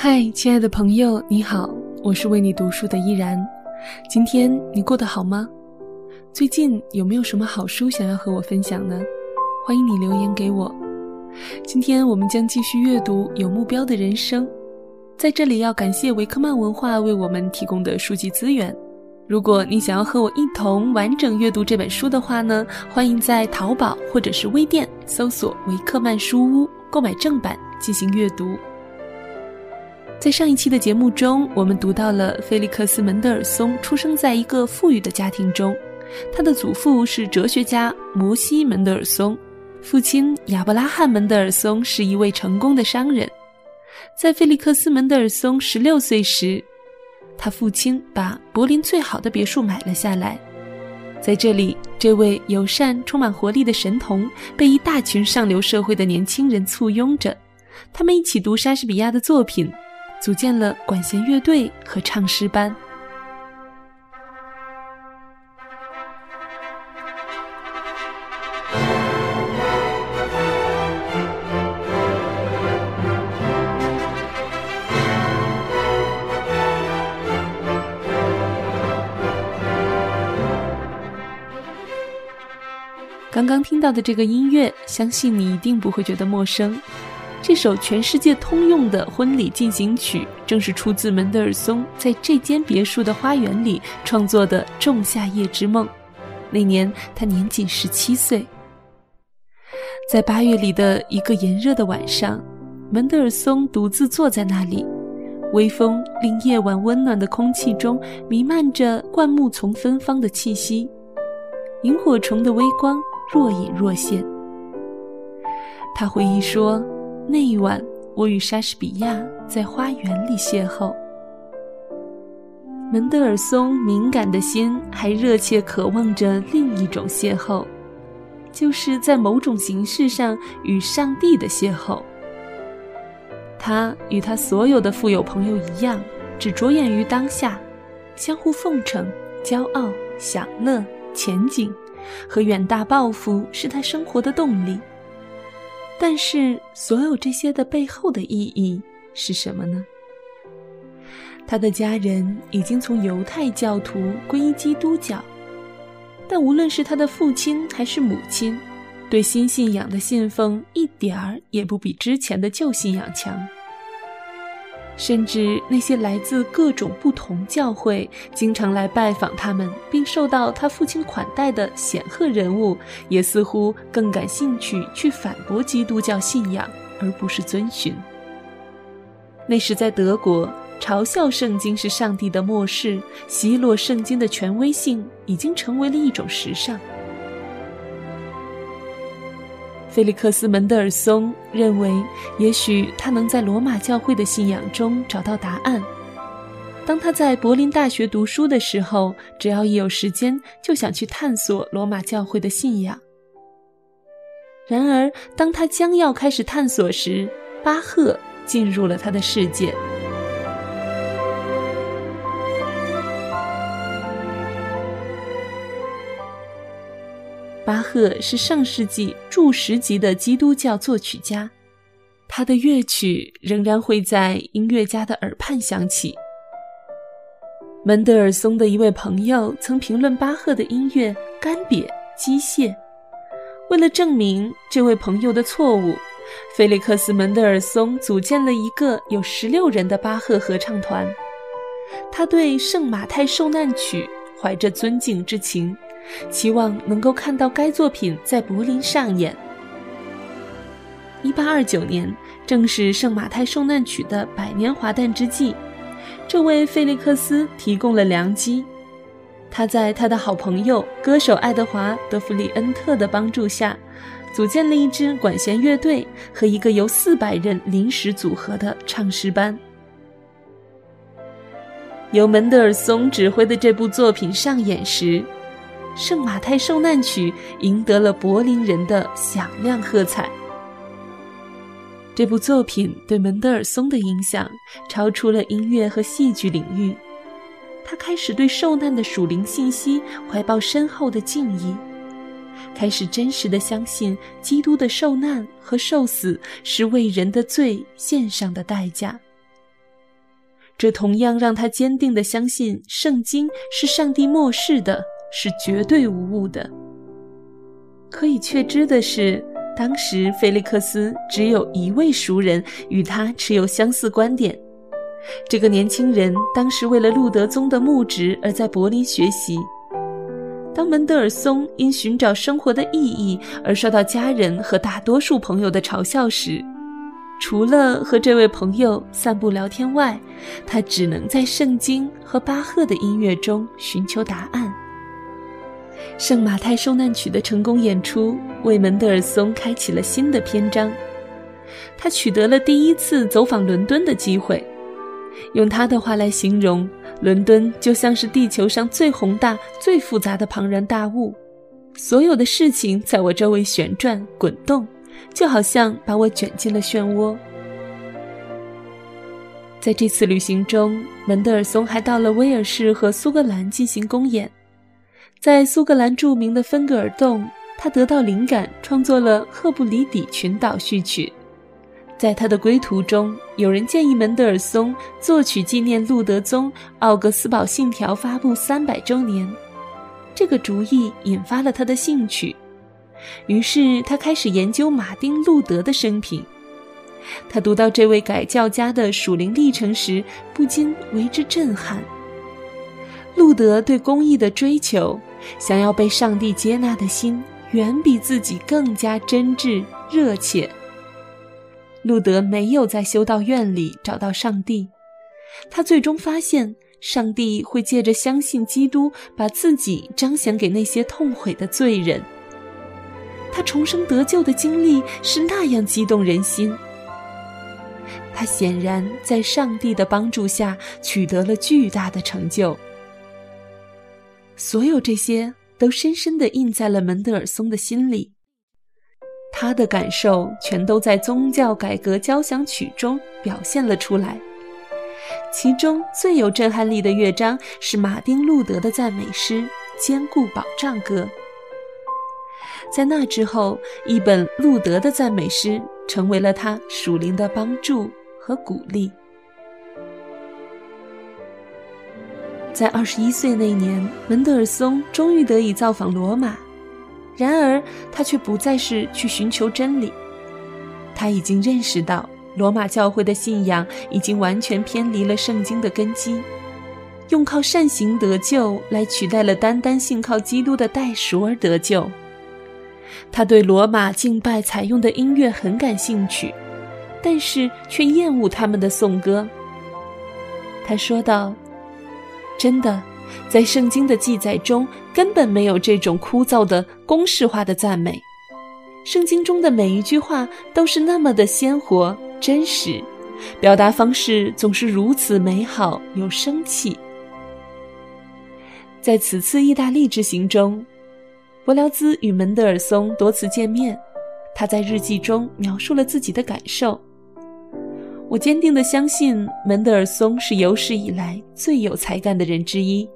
嗨，亲爱的朋友，你好，我是为你读书的依然。今天你过得好吗？最近有没有什么好书想要和我分享呢？欢迎你留言给我。今天我们将继续阅读《有目标的人生》。在这里要感谢维克曼文化为我们提供的书籍资源。如果你想要和我一同完整阅读这本书的话呢，欢迎在淘宝或者是微店搜索“维克曼书屋”购买正版进行阅读。在上一期的节目中，我们读到了菲利克斯·门德尔松出生在一个富裕的家庭中，他的祖父是哲学家摩西·门德尔松，父亲亚伯拉罕·门德尔松是一位成功的商人。在菲利克斯·门德尔松十六岁时，他父亲把柏林最好的别墅买了下来。在这里，这位友善、充满活力的神童被一大群上流社会的年轻人簇拥着，他们一起读莎士比亚的作品，组建了管弦乐队和唱诗班。刚刚听到的这个音乐，相信你一定不会觉得陌生。这首全世界通用的婚礼进行曲，正是出自门德尔松在这间别墅的花园里创作的《仲夏夜之梦》。那年他年仅十七岁。在八月里的一个炎热的晚上，门德尔松独自坐在那里，微风令夜晚温暖的空气中弥漫着灌木丛芬芳的气息，萤火虫的微光。若隐若现。他回忆说：“那一晚，我与莎士比亚在花园里邂逅。”门德尔松敏感的心还热切渴望着另一种邂逅，就是在某种形式上与上帝的邂逅。他与他所有的富有朋友一样，只着眼于当下，相互奉承、骄傲、享乐、前景。和远大抱负是他生活的动力，但是所有这些的背后的意义是什么呢？他的家人已经从犹太教徒皈依基督教，但无论是他的父亲还是母亲，对新信仰的信奉一点儿也不比之前的旧信仰强。甚至那些来自各种不同教会、经常来拜访他们并受到他父亲款待的显赫人物，也似乎更感兴趣去反驳基督教信仰，而不是遵循。那时在德国，嘲笑圣经是上帝的末世，奚落圣经的权威性，已经成为了一种时尚。菲利克斯·门德尔松认为，也许他能在罗马教会的信仰中找到答案。当他在柏林大学读书的时候，只要一有时间，就想去探索罗马教会的信仰。然而，当他将要开始探索时，巴赫进入了他的世界。巴赫是上世纪著十级的基督教作曲家，他的乐曲仍然会在音乐家的耳畔响起。门德尔松的一位朋友曾评论巴赫的音乐干瘪、机械。为了证明这位朋友的错误，菲利克斯·门德尔松组建了一个有十六人的巴赫合唱团。他对《圣马太受难曲》怀着尊敬之情。期望能够看到该作品在柏林上演。一八二九年，正是圣马太受难曲的百年华诞之际，这为费利克斯提供了良机。他在他的好朋友歌手爱德华·德弗里恩特的帮助下，组建了一支管弦乐队和一个由四百人临时组合的唱诗班。由门德尔松指挥的这部作品上演时。《圣马太受难曲》赢得了柏林人的响亮喝彩。这部作品对门德尔松的影响超出了音乐和戏剧领域，他开始对受难的属灵信息怀抱深厚的敬意，开始真实的相信基督的受难和受死是为人的罪献上的代价。这同样让他坚定地相信圣经是上帝漠视的，是绝对无误的。可以确知的是，当时菲利克斯只有一位熟人与他持有相似观点。这个年轻人当时为了路德宗的牧职而在柏林学习。当门德尔松因寻找生活的意义而受到家人和大多数朋友的嘲笑时，除了和这位朋友散步聊天外，他只能在圣经和巴赫的音乐中寻求答案。圣马太受难曲的成功演出为门德尔松开启了新的篇章，他取得了第一次走访伦敦的机会。用他的话来形容，伦敦就像是地球上最宏大、最复杂的庞然大物，所有的事情在我周围旋转滚动，就好像把我卷进了漩涡。在这次旅行中，门德尔松还到了威尔士和苏格兰进行公演。在苏格兰著名的芬格尔洞，他得到灵感，创作了《赫布里底群岛序曲》。在他的归途中，有人建议门德尔松作曲纪念路德宗奥格斯堡信条发布三百周年。这个主意引发了他的兴趣，于是他开始研究马丁·路德的生平。他读到这位改教家的属灵历程时，不禁为之震撼。路德对公义的追求，想要被上帝接纳的心，远比自己更加真挚热切。路德没有在修道院里找到上帝，他最终发现上帝会借着相信基督，把自己彰显给那些痛悔的罪人。他重生得救的经历是那样激动人心。他显然在上帝的帮助下取得了巨大的成就。所有这些都深深地印在了门德尔松的心里。他的感受全都在宗教改革交响曲中表现了出来，其中最有震撼力的乐章是马丁·路德的赞美诗《坚固保障歌》。在那之后，一本路德的赞美诗成为了他属灵的帮助和鼓励。在二十一岁那年，门德尔松终于得以造访罗马。然而，他却不再是去寻求真理。他已经认识到，罗马教会的信仰已经完全偏离了圣经的根基，用靠善行得救来取代了单单信靠基督的代赎而得救。他对罗马敬拜采用的音乐很感兴趣，但是却厌恶他们的颂歌。他说道：“真的。”在圣经的记载中，根本没有这种枯燥的公式化的赞美。圣经中的每一句话都是那么的鲜活、真实，表达方式总是如此美好、有生气。在此次意大利之行中，伯辽兹与门德尔松多次见面。他在日记中描述了自己的感受：“我坚定地相信，门德尔松是有史以来最有才干的人之一。”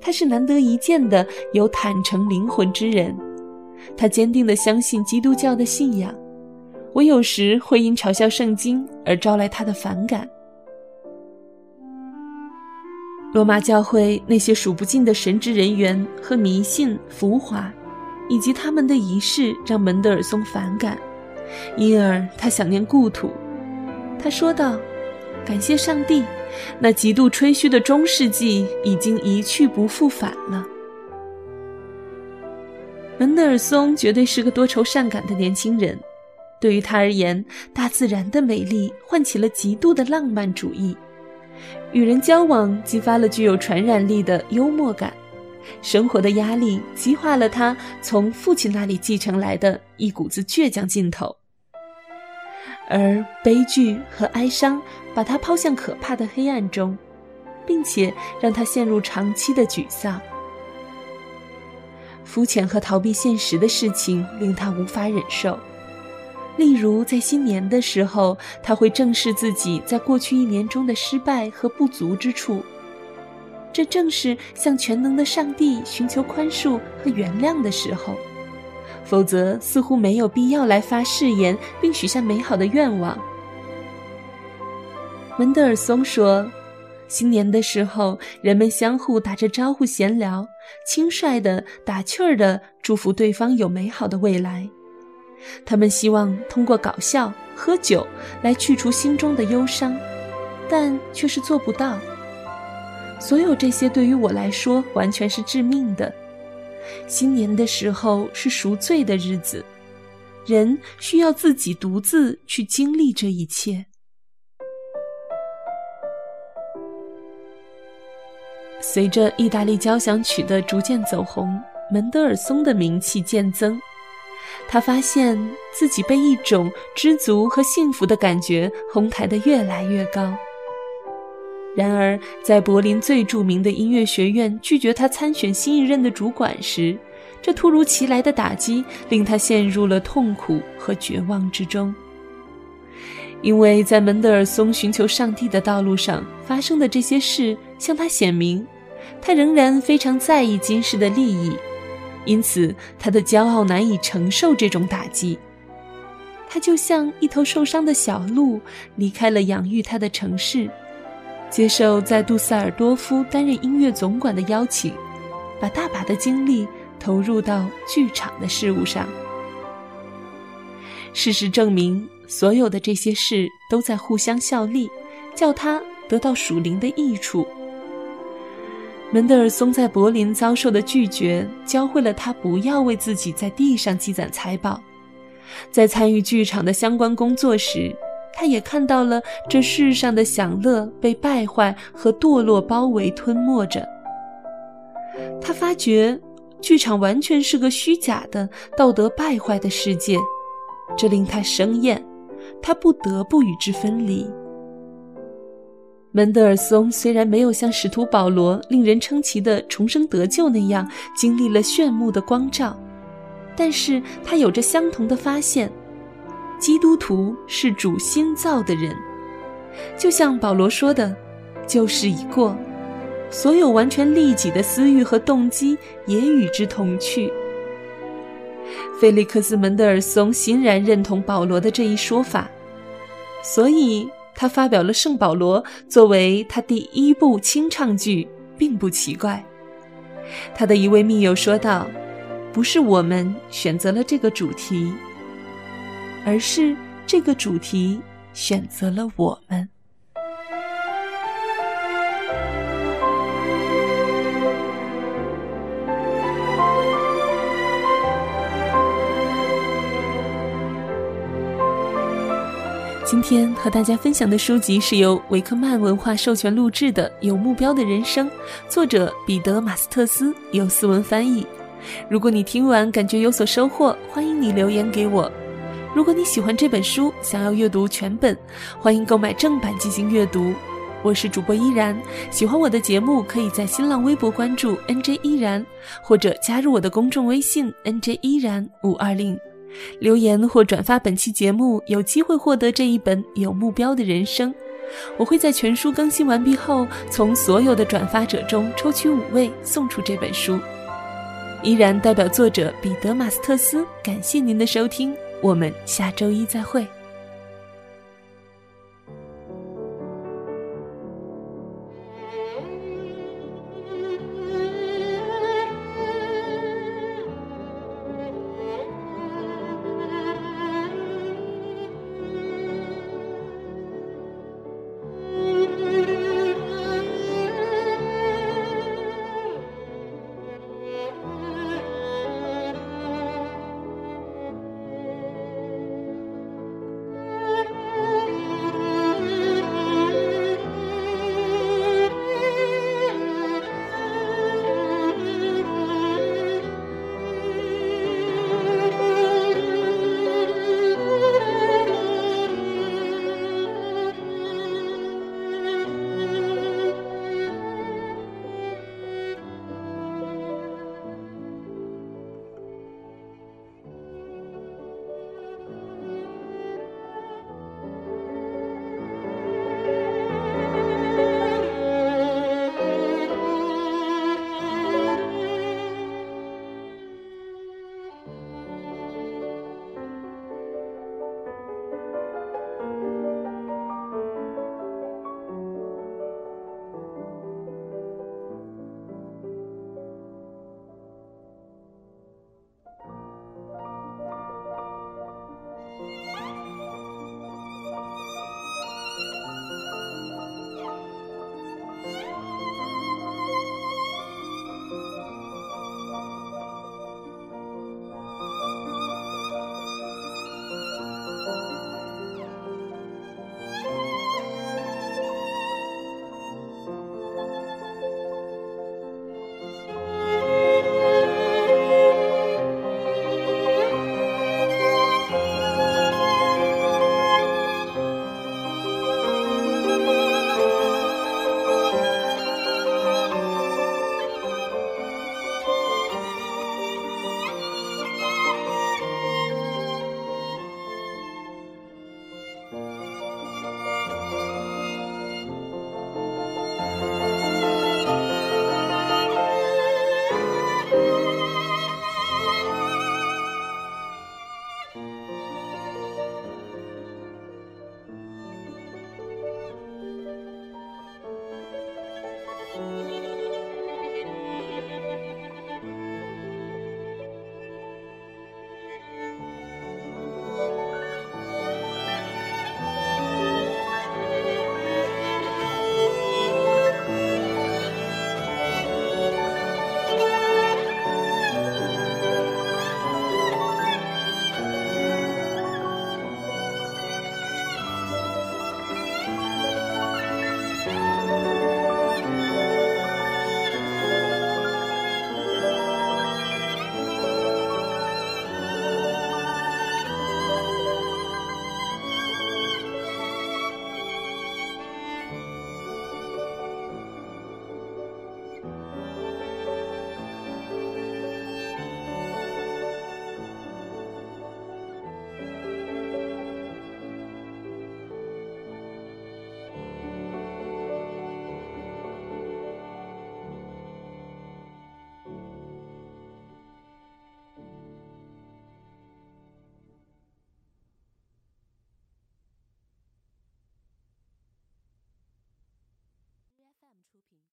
他是难得一见的有坦诚灵魂之人，他坚定地相信基督教的信仰。我有时会因嘲笑圣经而招来他的反感。罗马教会那些数不尽的神职人员和迷信、浮华，以及他们的仪式，让门德尔松反感，因而他想念故土。他说道：“感谢上帝。”那极度吹嘘的中世纪已经一去不复返了。门德尔松绝对是个多愁善感的年轻人，对于他而言，大自然的美丽唤起了极度的浪漫主义，与人交往激发了具有传染力的幽默感，生活的压力激化了他从父亲那里继承来的一股子倔强劲头。而悲剧和哀伤把他抛向可怕的黑暗中，并且让他陷入长期的沮丧。肤浅和逃避现实的事情令他无法忍受，例如在新年的时候，他会正视自己在过去一年中的失败和不足之处，这正是向全能的上帝寻求宽恕和原谅的时候。否则，似乎没有必要来发誓言并许下美好的愿望。门德尔松说：“新年的时候，人们相互打着招呼闲聊，轻率的、打趣儿的祝福对方有美好的未来。他们希望通过搞笑、喝酒来去除心中的忧伤，但却是做不到。所有这些对于我来说完全是致命的。新年的时候是赎罪的日子，人需要自己独自去经历这一切。随着意大利交响曲的逐渐走红，门德尔松的名气渐增。他发现自己被一种知足和幸福的感觉哄抬得越来越高。然而，在柏林最著名的音乐学院拒绝他参选新一任的主管时，这突如其来的打击令他陷入了痛苦和绝望之中。因为在门德尔松寻求上帝的道路上发生的这些事向他显明，他仍然非常在意今世的利益。因此，他的骄傲难以承受这种打击。他就像一头受伤的小鹿，离开了养育他的城市，接受在杜塞尔多夫担任音乐总管的邀请，把大把的精力投入到剧场的事务上。事实证明，所有的这些事都在互相效力，叫他得到属灵的益处。门德尔松在柏林遭受的拒绝，教会了他不要为自己在地上积攒财宝。在参与剧场的相关工作时，他也看到了这世上的享乐被败坏和堕落包围吞没着。他发觉，剧场完全是个虚假的、道德败坏的世界，这令他生厌，他不得不与之分离。门德尔松虽然没有像使徒保罗令人称奇的重生得救那样经历了炫目的光照，但是他有着相同的发现：基督徒是主新造的人。就像保罗说的：“旧事已过，所有完全利己的私欲和动机也与之同去。”菲利克斯·门德尔松欣然认同保罗的这一说法，所以。他发表了《圣保罗》作为他第一部清唱剧，并不奇怪。他的一位密友说道：“不是我们选择了这个主题，而是这个主题选择了我们。”今天和大家分享的书籍是由维克曼文化授权录制的《有目标的人生》，作者彼得·马斯特斯，由思文翻译。如果你听完感觉有所收获，欢迎你留言给我。如果你喜欢这本书，想要阅读全本，欢迎购买正版进行阅读。我是主播依然，喜欢我的节目，可以在新浪微博关注 NJ 依然，或者加入我的公众微信 NJ 依然五二零。留言或转发本期节目，有机会获得这一本有目标的人生。我会在全书更新完毕后，从所有的转发者中抽取五位送出这本书。依然代表作者彼得·马斯特斯，感谢您的收听，我们下周一再会。